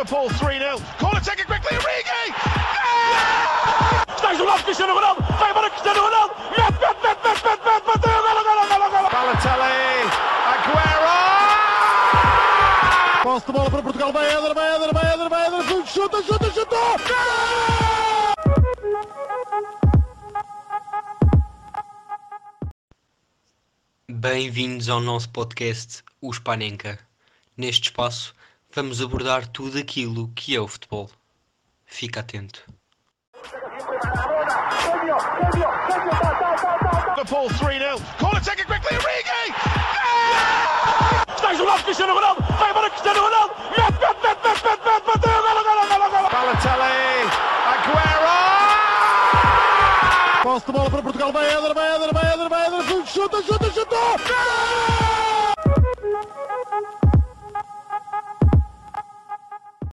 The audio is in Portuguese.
Liverpool 3-0. Corner taken quickly, Origi! Está isolado Cristiano Ronaldo, vai embora Cristiano Ronaldo, mete, mete, mete, mete, mete, mete, bateu, golo, golo, golo, golo. Balotelli, Aguero! Posse de bola para Portugal, vai Éder, vai Éder, vai Éder, vai Éder, chuta, chuta, chuta! Bem-vindos ao nosso podcast O Spanenka. Neste espaço vamos abordar tudo aquilo que é o futebol. Fica atento. Liverpool 3-0. Corner taken quickly, Origi! Está isolado Cristiano Ronaldo, vai embora Cristiano Ronaldo, mete, mete, mete, mete, mete, mete, bateu, golo, golo, golo, golo. Balotelli, Aguero! Posse de bola para Portugal, vai Éder, vai Éder, vai Éder, vai Éder, chuta, chuta, chuta!